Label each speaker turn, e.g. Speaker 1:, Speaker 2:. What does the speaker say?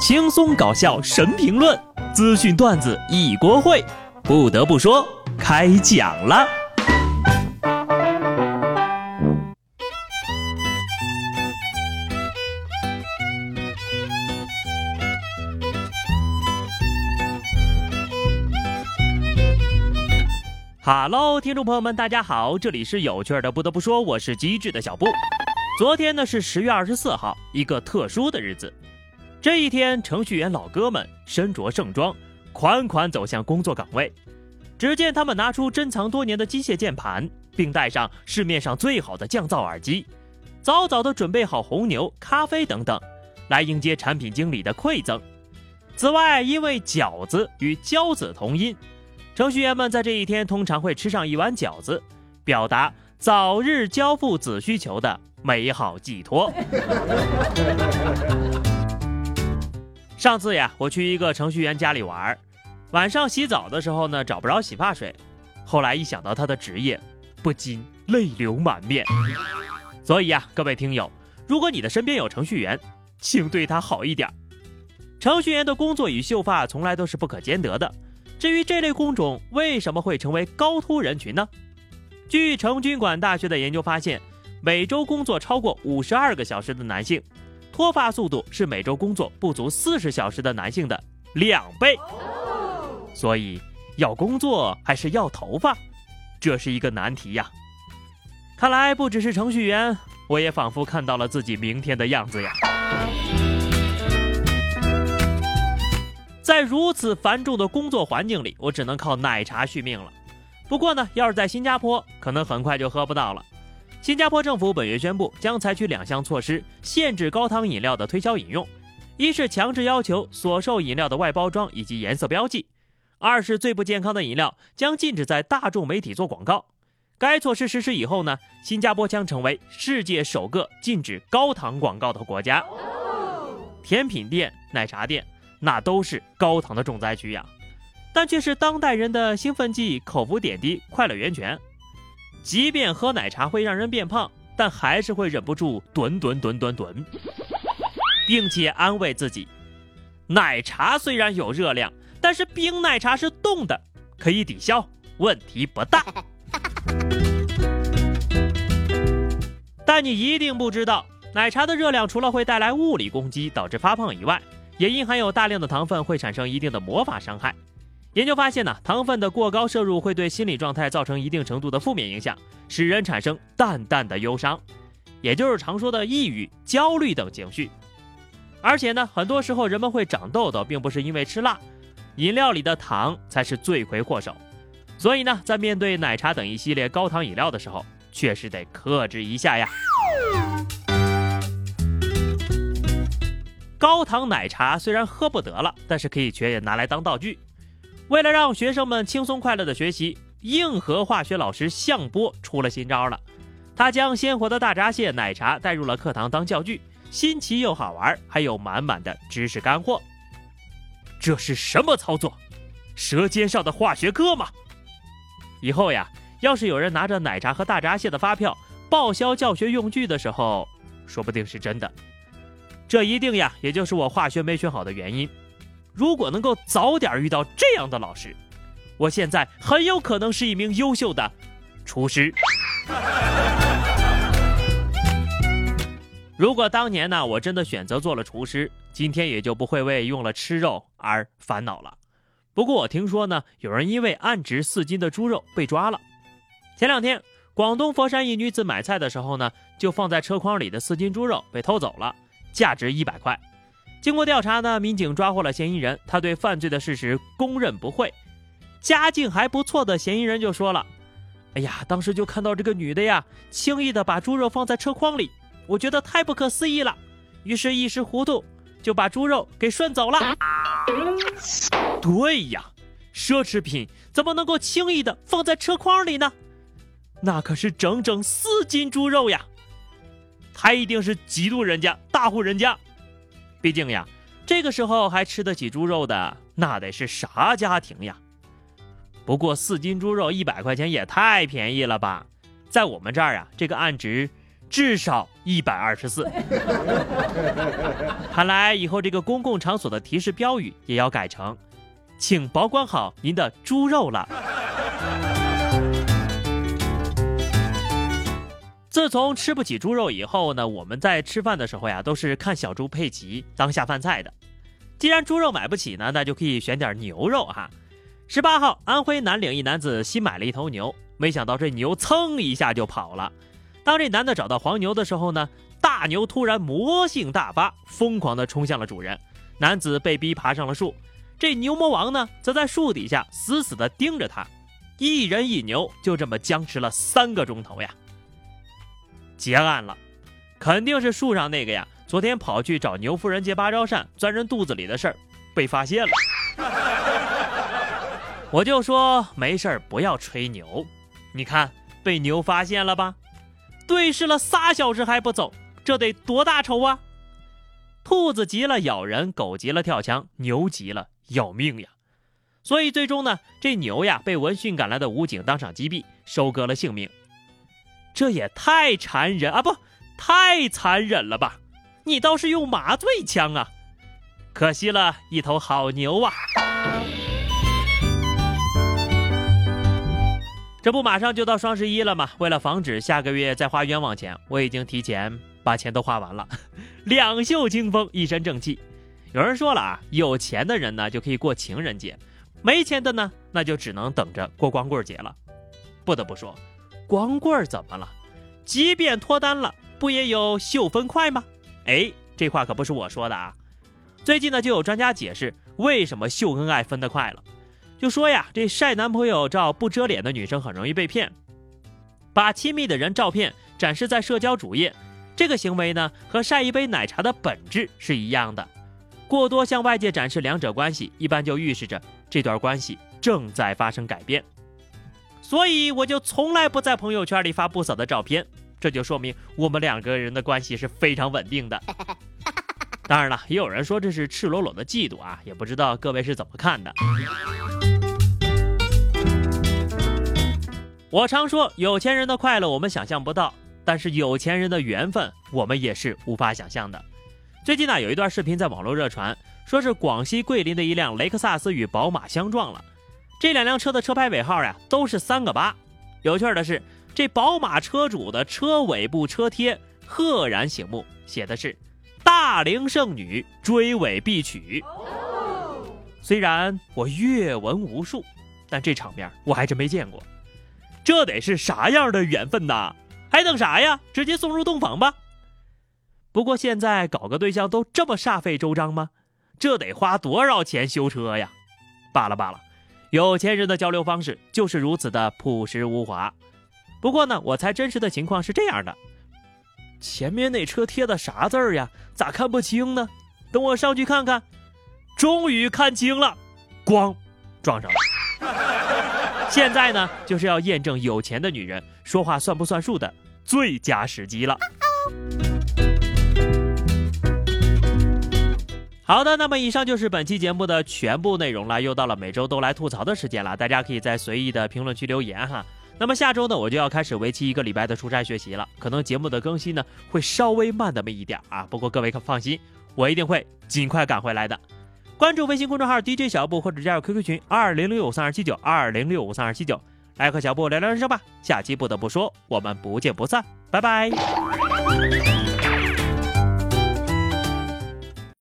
Speaker 1: 轻松搞笑神评论，资讯段子一锅烩。不得不说，开讲了。哈喽，听众朋友们，大家好，这里是有趣的。不得不说，我是机智的小布。昨天呢是十月二十四号，一个特殊的日子。这一天，程序员老哥们身着盛装，款款走向工作岗位。只见他们拿出珍藏多年的机械键盘，并带上市面上最好的降噪耳机，早早的准备好红牛、咖啡等等，来迎接产品经理的馈赠。此外，因为饺子与骄子同音，程序员们在这一天通常会吃上一碗饺子，表达早日交付子需求的美好寄托。上次呀，我去一个程序员家里玩，晚上洗澡的时候呢，找不着洗发水。后来一想到他的职业，不禁泪流满面。所以呀，各位听友，如果你的身边有程序员，请对他好一点。程序员的工作与秀发从来都是不可兼得的。至于这类工种为什么会成为高突人群呢？据成均馆大学的研究发现，每周工作超过五十二个小时的男性。脱发速度是每周工作不足四十小时的男性的两倍，所以要工作还是要头发，这是一个难题呀。看来不只是程序员，我也仿佛看到了自己明天的样子呀。在如此繁重的工作环境里，我只能靠奶茶续命了。不过呢，要是在新加坡，可能很快就喝不到了。新加坡政府本月宣布，将采取两项措施，限制高糖饮料的推销饮用：一是强制要求所售饮料的外包装以及颜色标记；二是最不健康的饮料将禁止在大众媒体做广告。该措施实施以后呢，新加坡将成为世界首个禁止高糖广告的国家。甜品店、奶茶店那都是高糖的重灾区呀，但却是当代人的兴奋剂、口服点滴、快乐源泉。即便喝奶茶会让人变胖，但还是会忍不住吨吨吨吨吨，并且安慰自己：奶茶虽然有热量，但是冰奶茶是冻的，可以抵消，问题不大。但你一定不知道，奶茶的热量除了会带来物理攻击，导致发胖以外，也因含有大量的糖分，会产生一定的魔法伤害。研究发现呢，糖分的过高摄入会对心理状态造成一定程度的负面影响，使人产生淡淡的忧伤，也就是常说的抑郁、焦虑等情绪。而且呢，很多时候人们会长痘痘，并不是因为吃辣，饮料里的糖才是罪魁祸首。所以呢，在面对奶茶等一系列高糖饮料的时候，确实得克制一下呀。高糖奶茶虽然喝不得了，但是可以却拿来当道具。为了让学生们轻松快乐的学习，硬核化学老师向波出了新招了。他将鲜活的大闸蟹奶茶带入了课堂当教具，新奇又好玩，还有满满的知识干货。这是什么操作？舌尖上的化学课吗？以后呀，要是有人拿着奶茶和大闸蟹的发票报销教学用具的时候，说不定是真的。这一定呀，也就是我化学没学好的原因。如果能够早点遇到这样的老师，我现在很有可能是一名优秀的厨师。如果当年呢，我真的选择做了厨师，今天也就不会为用了吃肉而烦恼了。不过我听说呢，有人因为暗值四斤的猪肉被抓了。前两天，广东佛山一女子买菜的时候呢，就放在车筐里的四斤猪肉被偷走了，价值一百块。经过调查呢，民警抓获了嫌疑人，他对犯罪的事实供认不讳。家境还不错的嫌疑人就说了：“哎呀，当时就看到这个女的呀，轻易的把猪肉放在车筐里，我觉得太不可思议了，于是一时糊涂就把猪肉给顺走了。”对呀，奢侈品怎么能够轻易的放在车筐里呢？那可是整整四斤猪肉呀！他一定是嫉妒人家大户人家。毕竟呀，这个时候还吃得起猪肉的，那得是啥家庭呀？不过四斤猪肉一百块钱也太便宜了吧？在我们这儿啊，这个案值至少一百二十四。看来以后这个公共场所的提示标语也要改成，请保管好您的猪肉了。自从吃不起猪肉以后呢，我们在吃饭的时候呀，都是看小猪佩奇当下饭菜的。既然猪肉买不起呢，那就可以选点牛肉哈。十八号，安徽南岭一男子新买了一头牛，没想到这牛噌一下就跑了。当这男的找到黄牛的时候呢，大牛突然魔性大发，疯狂地冲向了主人。男子被逼爬上了树，这牛魔王呢，则在树底下死死地盯着他。一人一牛就这么僵持了三个钟头呀。结案了，肯定是树上那个呀。昨天跑去找牛夫人借芭蕉扇钻人肚子里的事儿被发现了。我就说没事儿，不要吹牛。你看被牛发现了吧？对视了仨小时还不走，这得多大仇啊！兔子急了咬人，狗急了跳墙，牛急了要命呀！所以最终呢，这牛呀被闻讯赶来的武警当场击毙，收割了性命。这也太残忍啊！不，太残忍了吧？你倒是用麻醉枪啊！可惜了一头好牛啊！这不马上就到双十一了吗？为了防止下个月再花冤枉钱，我已经提前把钱都花完了，两袖清风，一身正气。有人说了啊，有钱的人呢就可以过情人节，没钱的呢那就只能等着过光棍节了。不得不说。光棍怎么了？即便脱单了，不也有秀分快吗？哎，这话可不是我说的啊。最近呢，就有专家解释为什么秀恩爱分得快了，就说呀，这晒男朋友照不遮脸的女生很容易被骗，把亲密的人照片展示在社交主页，这个行为呢，和晒一杯奶茶的本质是一样的。过多向外界展示两者关系，一般就预示着这段关系正在发生改变。所以我就从来不在朋友圈里发不扫的照片，这就说明我们两个人的关系是非常稳定的。当然了，也有人说这是赤裸裸的嫉妒啊，也不知道各位是怎么看的。我常说，有钱人的快乐我们想象不到，但是有钱人的缘分我们也是无法想象的。最近呢，有一段视频在网络热传，说是广西桂林的一辆雷克萨斯与宝马相撞了。这两辆车的车牌尾号呀，都是三个八。有趣的是，这宝马车主的车尾部车贴赫然醒目，写的是“大龄剩女追尾必娶”。虽然我阅文无数，但这场面我还真没见过。这得是啥样的缘分呐？还等啥呀？直接送入洞房吧。不过现在搞个对象都这么煞费周章吗？这得花多少钱修车呀？罢了罢了。有钱人的交流方式就是如此的朴实无华。不过呢，我猜真实的情况是这样的：前面那车贴的啥字儿呀？咋看不清呢？等我上去看看。终于看清了，咣，撞上了。现在呢，就是要验证有钱的女人说话算不算数的最佳时机了。好的，那么以上就是本期节目的全部内容了。又到了每周都来吐槽的时间了，大家可以在随意的评论区留言哈。那么下周呢，我就要开始为期一个礼拜的出差学习了，可能节目的更新呢会稍微慢那么一点啊。不过各位可放心，我一定会尽快赶回来的。关注微信公众号 DJ 小布或者加入 QQ 群二零六五三二七九二零六五三二七九，来和小布聊聊人生吧。下期不得不说，我们不见不散，拜拜。